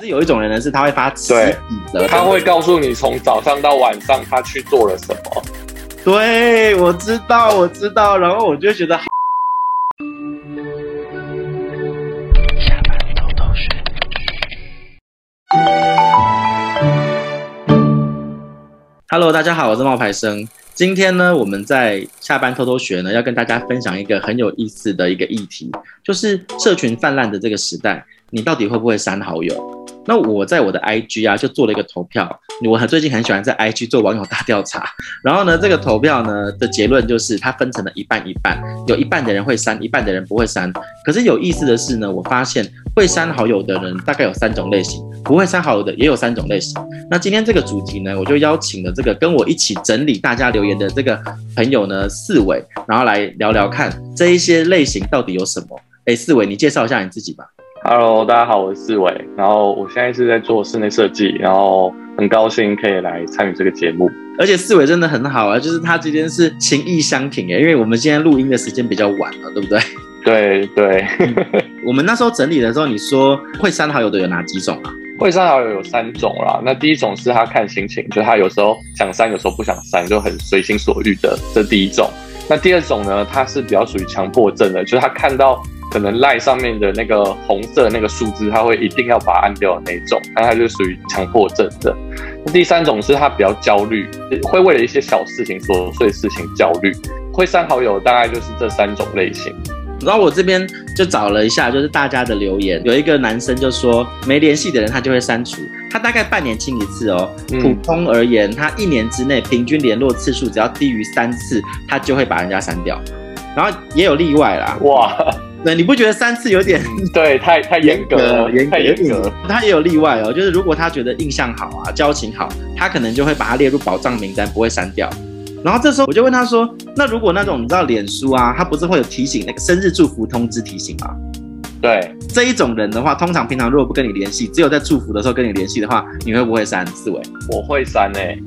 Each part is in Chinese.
是有一种人呢，是他会发自责，他会告诉你从早上到晚上他去做了什么。对，我知道，我知道，然后我就觉得好。下班偷偷学。Hello，大家好，我是冒牌生。今天呢，我们在下班偷偷学呢，要跟大家分享一个很有意思的一个议题，就是社群泛滥的这个时代。你到底会不会删好友？那我在我的 IG 啊，就做了一个投票。我很最近很喜欢在 IG 做网友大调查。然后呢，这个投票呢的结论就是，它分成了一半一半，有一半的人会删，一半的人不会删。可是有意思的是呢，我发现会删好友的人大概有三种类型，不会删好友的也有三种类型。那今天这个主题呢，我就邀请了这个跟我一起整理大家留言的这个朋友呢，四伟，然后来聊聊看这一些类型到底有什么。哎，四伟，你介绍一下你自己吧。Hello，大家好，我是四伟，然后我现在是在做室内设计，然后很高兴可以来参与这个节目。而且四伟真的很好啊，就是他今天是情意相挺耶，因为我们今天录音的时间比较晚了，对不对？对对。我们那时候整理的时候，你说会删好友的有哪几种啊？会删好友有三种啦，那第一种是他看心情，就他有时候想删，有时候不想删，就很随心所欲的，这第一种。那第二种呢，他是比较属于强迫症的，就是他看到。可能赖上面的那个红色那个数字，他会一定要把它按掉的那种，那他就属于强迫症的。那第三种是他比较焦虑，会为了一些小事情、琐碎事情焦虑，会删好友，大概就是这三种类型。然后我这边就找了一下，就是大家的留言，有一个男生就说没联系的人他就会删除，他大概半年清一次哦。普通而言，他一年之内平均联络次数只要低于三次，他就会把人家删掉。然后也有例外啦，哇。对，你不觉得三次有点对，太太严格了，严格太严格。他也有例外哦，就是如果他觉得印象好啊，交情好，他可能就会把它列入保障名单，不会删掉。然后这时候我就问他说：“那如果那种你知道脸书啊，他不是会有提醒那个生日祝福通知提醒吗？”对，这一种人的话，通常平常如果不跟你联系，只有在祝福的时候跟你联系的话，你会不会删？四维，我会删诶、欸。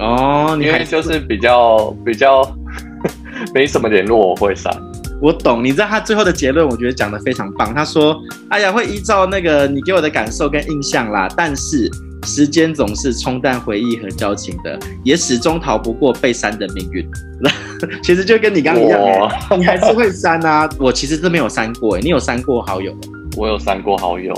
哦，因为就是比较比较 没什么联络，我会删。我懂，你知道他最后的结论，我觉得讲得非常棒。他说：“哎呀，会依照那个你给我的感受跟印象啦，但是时间总是冲淡回忆和交情的，也始终逃不过被删的命运。”其实就跟你刚刚一样，欸，你还是会删啊。我其实是没有删过，欸，你有删过好友？我有删过好友。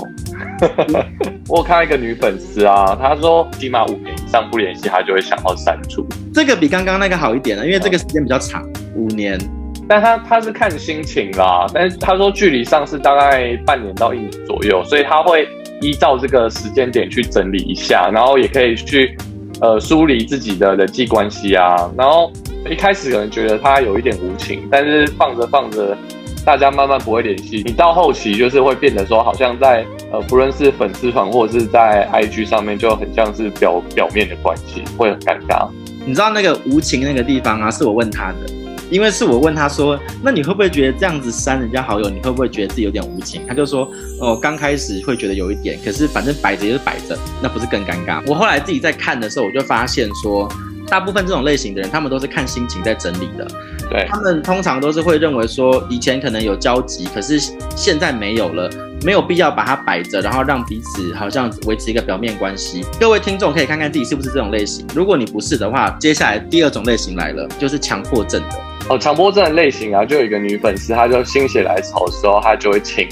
我有看到一个女粉丝啊，她说起码五年以上不联系，她就会想要删除。这个比刚刚那个好一点了，因为这个时间比较长，五年。但他他是看心情啦，但是他说距离上是大概半年到一年左右，所以他会依照这个时间点去整理一下，然后也可以去呃梳理自己的人际关系啊。然后一开始可能觉得他有一点无情，但是放着放着，大家慢慢不会联系，你到后期就是会变得说，好像在呃不论是粉丝团或者是在 IG 上面，就很像是表表面的关系，会很尴尬。你知道那个无情那个地方啊，是我问他的。因为是我问他说，那你会不会觉得这样子删人家好友，你会不会觉得自己有点无情？他就说，哦，刚开始会觉得有一点，可是反正摆着也是摆着，那不是更尴尬？我后来自己在看的时候，我就发现说，大部分这种类型的人，他们都是看心情在整理的。对，他们通常都是会认为说，以前可能有交集，可是现在没有了，没有必要把它摆着，然后让彼此好像维持一个表面关系。各位听众可以看看自己是不是这种类型，如果你不是的话，接下来第二种类型来了，就是强迫症的。哦，强迫症的类型啊，就有一个女粉丝，她就心血来潮的时候，她就会请，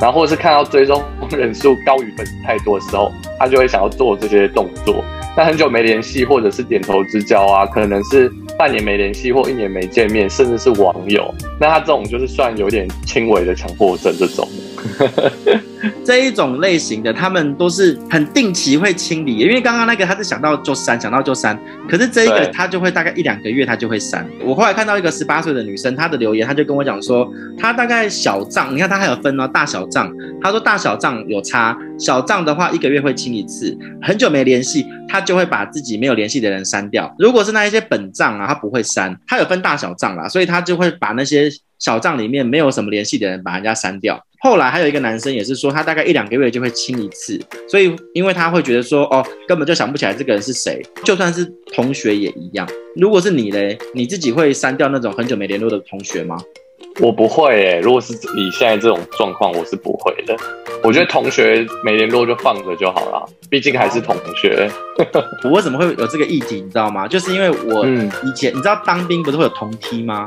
然后或者是看到追踪人数高于粉丝太多的时候，她就会想要做这些动作。那很久没联系，或者是点头之交啊，可能是半年没联系或一年没见面，甚至是网友，那他这种就是算有点轻微的强迫症这种。这一种类型的，他们都是很定期会清理，因为刚刚那个他是想到就删，想到就删，可是这一个他就会大概一两个月他就会删。我后来看到一个十八岁的女生，她的留言，她就跟我讲说，她大概小账，你看她还有分哦，大小账，她说大小账有差，小账的话一个月会清一次，很久没联系，他就会把自己没有联系的人删掉。如果是那一些本账啊，他不会删，他有分大小账啦，所以他就会把那些小账里面没有什么联系的人把人家删掉。后来还有一个男生也是说，他大概一两个月就会清一次，所以因为他会觉得说，哦，根本就想不起来这个人是谁，就算是同学也一样。如果是你嘞，你自己会删掉那种很久没联络的同学吗？我不会诶、欸，如果是以现在这种状况，我是不会的。我觉得同学没联络就放着就好了，毕竟还是同学。我为什么会有这个议题，你知道吗？就是因为我以前、嗯、你知道当兵不是会有同梯吗？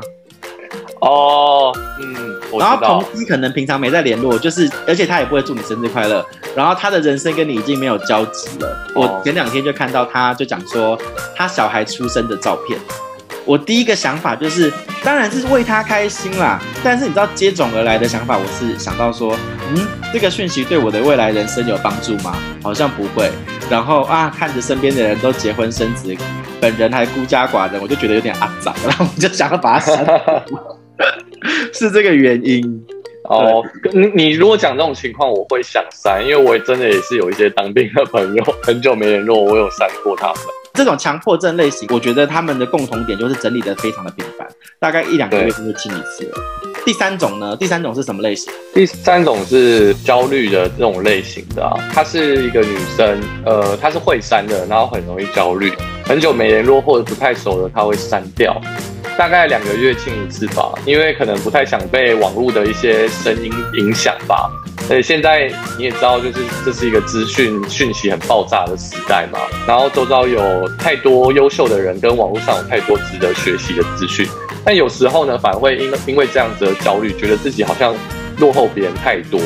哦，嗯，然后同梯可能平常没在联络，就是而且他也不会祝你生日快乐，然后他的人生跟你已经没有交集了。哦、我前两天就看到他就讲说他小孩出生的照片。我第一个想法就是，当然是为他开心啦。但是你知道接踵而来的想法，我是想到说，嗯，这个讯息对我的未来人生有帮助吗？好像不会。然后啊，看着身边的人都结婚生子，本人还孤家寡人，我就觉得有点肮脏，然后我就想要把他删掉。是这个原因。哦，你你如果讲这种情况，我会想删，因为我真的也是有一些当兵的朋友，很久没联络，我有删过他们。这种强迫症类型，我觉得他们的共同点就是整理的非常的频繁，大概一两个月就会清一次了。第三种呢？第三种是什么类型？第三种是焦虑的这种类型的，她是一个女生，呃，她是会删的，然后很容易焦虑，很久没联络或者不太熟的，她会删掉。大概两个月清一次吧，因为可能不太想被网络的一些声音影响吧。所以现在你也知道，就是这是一个资讯讯息很爆炸的时代嘛。然后周遭有太多优秀的人，跟网络上有太多值得学习的资讯。但有时候呢，反而会因因为这样子的焦虑，觉得自己好像落后别人太多。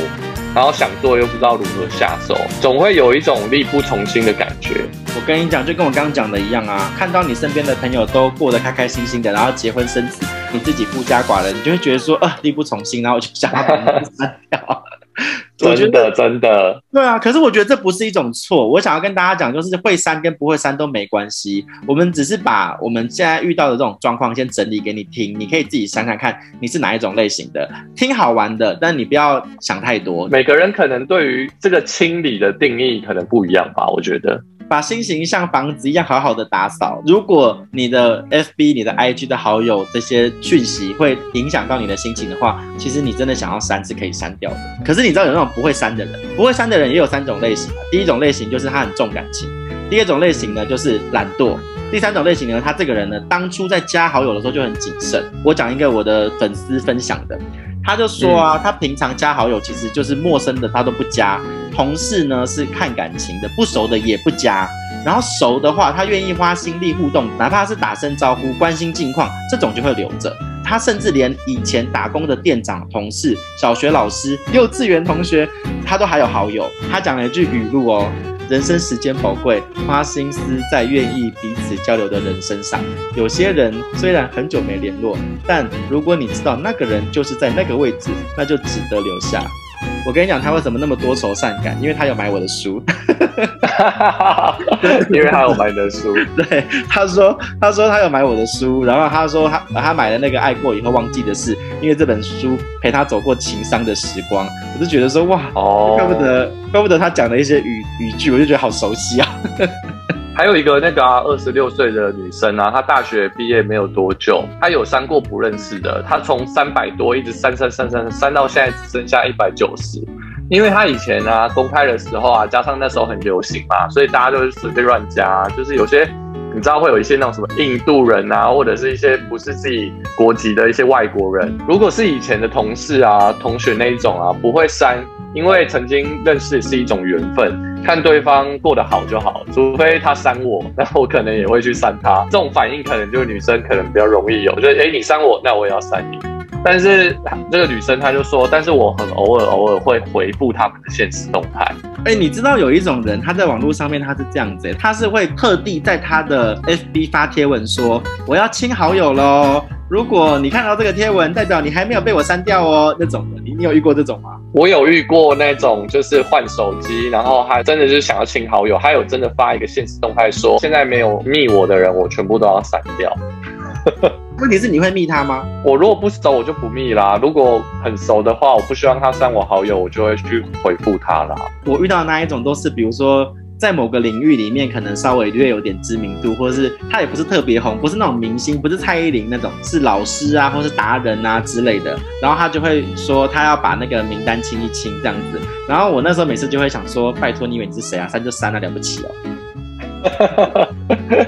然后想做又不知道如何下手，总会有一种力不从心的感觉。我跟你讲，就跟我刚刚讲的一样啊，看到你身边的朋友都过得开开心心的，然后结婚生子，你自己孤家寡人，你就会觉得说，呃，力不从心，然后就想把你删掉。真的真的，对啊，可是我觉得这不是一种错。我想要跟大家讲，就是会删跟不会删都没关系。我们只是把我们现在遇到的这种状况先整理给你听，你可以自己想想看你是哪一种类型的，听好玩的，但你不要想太多。每个人可能对于这个清理的定义可能不一样吧，我觉得。把心情像房子一样好好的打扫。如果你的 FB、你的 IG 的好友这些讯息会影响到你的心情的话，其实你真的想要删是可以删掉的。可是你知道有那种不会删的人，不会删的人也有三种类型。第一种类型就是他很重感情，第二种类型呢就是懒惰，第三种类型呢，他这个人呢当初在加好友的时候就很谨慎。我讲一个我的粉丝分享的。他就说啊，他平常加好友其实就是陌生的他都不加，同事呢是看感情的，不熟的也不加，然后熟的话他愿意花心力互动，哪怕是打声招呼、关心近况，这种就会留着。他甚至连以前打工的店长、同事、小学老师、幼稚园同学，他都还有好友。他讲了一句语录哦。人生时间宝贵，花心思在愿意彼此交流的人身上。有些人虽然很久没联络，但如果你知道那个人就是在那个位置，那就值得留下。我跟你讲，他为什么那么多愁善感？因为他有买我的书，因为他有买你的书。对，他说，他说他有买我的书，然后他说他他买了那个爱过以后忘记的事，因为这本书陪他走过情伤的时光。我就觉得说哇，哦，怪不得，怪不得他讲的一些语语句，我就觉得好熟悉啊。还有一个那个啊，二十六岁的女生啊，她大学毕业没有多久，她有删过不认识的，她从三百多一直删删删删删到现在只剩下一百九十，因为她以前啊公开的时候啊，加上那时候很流行嘛，所以大家就是随便乱加，就是有些你知道会有一些那种什么印度人啊，或者是一些不是自己国籍的一些外国人，如果是以前的同事啊、同学那一种啊，不会删。因为曾经认识是一种缘分，看对方过得好就好，除非他删我，那我可能也会去删他。这种反应可能就是女生可能比较容易有，就是诶，你删我，那我也要删你。但是这个女生她就说，但是我很偶尔偶尔会回复他们的现实动态。哎，你知道有一种人，他在网络上面他是这样子，他是会特地在他的 FB 发贴文说，我要清好友喽。如果你看到这个贴文，代表你还没有被我删掉哦，那种的，你你有遇过这种吗？我有遇过那种，就是换手机，然后还真的就是想要清好友，还有真的发一个现实动态说，现在没有密我的人，我全部都要删掉。问题是你会密他吗？我如果不熟，我就不密啦。如果很熟的话，我不希望他删我好友，我就会去回复他啦。我遇到的那一种都是，比如说。在某个领域里面，可能稍微略有点知名度，或者是他也不是特别红，不是那种明星，不是蔡依林那种，是老师啊，或是达人啊之类的。然后他就会说，他要把那个名单清一清这样子。然后我那时候每次就会想说，拜托你以为你是谁啊？删就删了，了不起哦。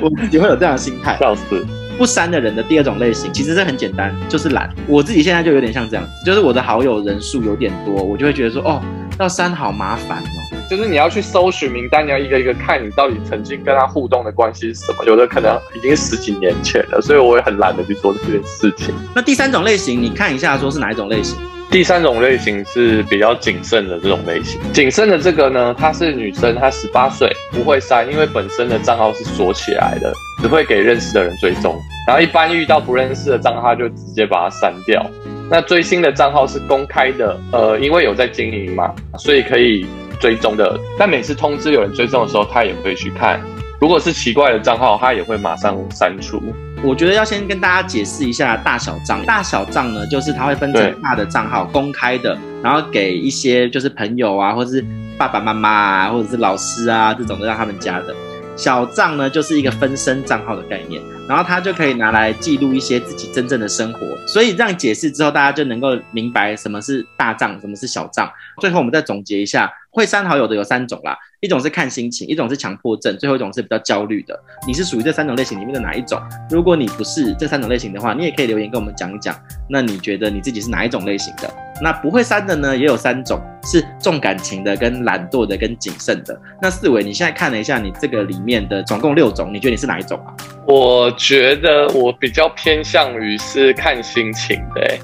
我自己会有这样的心态，笑死。不删的人的第二种类型，其实这很简单，就是懒。我自己现在就有点像这样子，就是我的好友人数有点多，我就会觉得说，哦，要删好麻烦哦。就是你要去搜寻名单，你要一个一个看你到底曾经跟他互动的关系是什么，有的可能已经十几年前了，所以我也很懒得去做这件事情。那第三种类型，你看一下，说是哪一种类型？第三种类型是比较谨慎的这种类型。谨慎的这个呢，她是女生，她十八岁，不会删，因为本身的账号是锁起来的，只会给认识的人追踪。然后一般遇到不认识的账号，就直接把它删掉。那追星的账号是公开的，呃，因为有在经营嘛，所以可以追踪的。但每次通知有人追踪的时候，他也会去看。如果是奇怪的账号，他也会马上删除。我觉得要先跟大家解释一下大小账。大小账呢，就是它会分成大的账号，公开的，然后给一些就是朋友啊，或者是爸爸妈妈啊，或者是老师啊这种的让他们加的。小账呢，就是一个分身账号的概念，然后他就可以拿来记录一些自己真正的生活。所以这样解释之后，大家就能够明白什么是大账，什么是小账。最后我们再总结一下。会删好友的有三种啦，一种是看心情，一种是强迫症，最后一种是比较焦虑的。你是属于这三种类型里面的哪一种？如果你不是这三种类型的话，你也可以留言跟我们讲一讲。那你觉得你自己是哪一种类型的？那不会删的呢，也有三种，是重感情的、跟懒惰的、跟谨慎的。那四维，你现在看了一下你这个里面的总共六种，你觉得你是哪一种啊？我觉得我比较偏向于是看心情的、欸，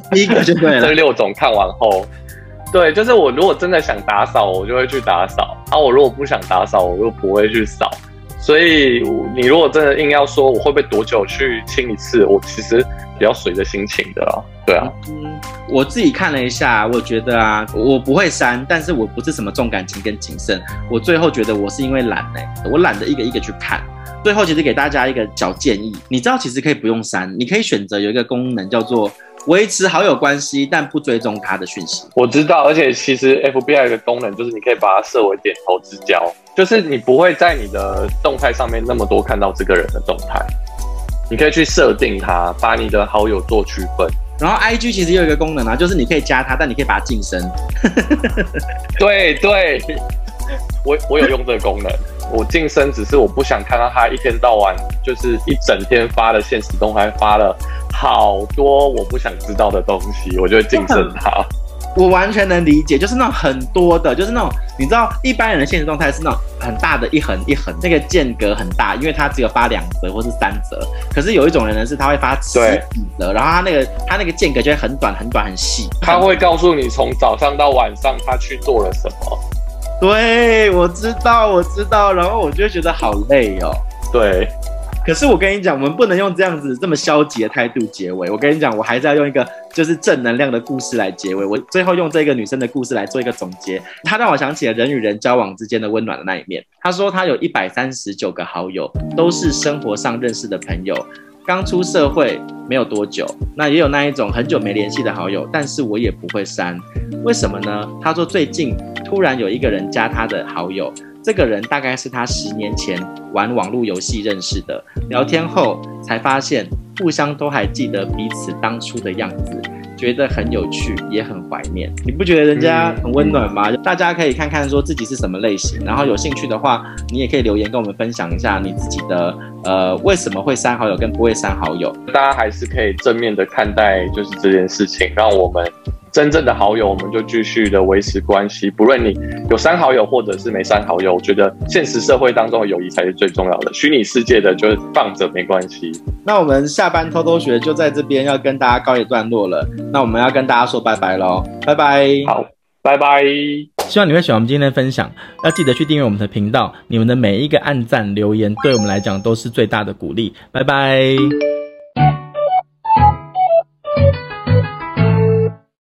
第一个就对了。这六种看完后。对，就是我如果真的想打扫，我就会去打扫；啊，我如果不想打扫，我就不会去扫。所以你如果真的硬要说我会不会多久去清一次，我其实比较随着心情的啦。对啊，嗯，我自己看了一下，我觉得啊，我不会删，但是我不是什么重感情跟谨慎。我最后觉得我是因为懒哎，我懒得一个一个去看。最后其实给大家一个小建议，你知道其实可以不用删，你可以选择有一个功能叫做。维持好友关系，但不追踪他的讯息。我知道，而且其实 FBI 有一个功能，就是你可以把它设为点头之交，就是你不会在你的动态上面那么多看到这个人的动态。你可以去设定它，把你的好友做区分。然后 IG 其实有一个功能啊，就是你可以加他，但你可以把他晋升。对 对，我我有用这个功能。我晋升只是我不想看到他一天到晚就是一整天发的现实动态发了。好多我不想知道的东西，我就会晋升他。我完全能理解，就是那种很多的，就是那种你知道，一般人的现实状态是那种很大的一横一横，那个间隔很大，因为他只有发两折或是三折。可是有一种人呢，是他会发十几则，然后他那个他那个间隔就会很短很短很细。他会告诉你从早上到晚上他去做了什么。对，我知道，我知道，然后我就觉得好累哦。对。可是我跟你讲，我们不能用这样子这么消极的态度结尾。我跟你讲，我还是要用一个就是正能量的故事来结尾。我最后用这个女生的故事来做一个总结。她让我想起了人与人交往之间的温暖的那一面。她说她有一百三十九个好友，都是生活上认识的朋友，刚出社会没有多久。那也有那一种很久没联系的好友，但是我也不会删。为什么呢？他说最近突然有一个人加他的好友。这个人大概是他十年前玩网络游戏认识的，聊天后才发现互相都还记得彼此当初的样子，觉得很有趣，也很怀念。你不觉得人家很温暖吗？大家可以看看说自己是什么类型，然后有兴趣的话，你也可以留言跟我们分享一下你自己的呃为什么会删好友跟不会删好友。大家还是可以正面的看待就是这件事情，让我们。真正的好友，我们就继续的维持关系。不论你有删好友，或者是没删好友，我觉得现实社会当中的友谊才是最重要的。虚拟世界的就是放着没关系。那我们下班偷偷学就在这边要跟大家告一段落了。那我们要跟大家说拜拜喽，拜拜。好，拜拜。希望你会喜欢我们今天的分享，要记得去订阅我们的频道。你们的每一个按赞留言，对我们来讲都是最大的鼓励。拜拜。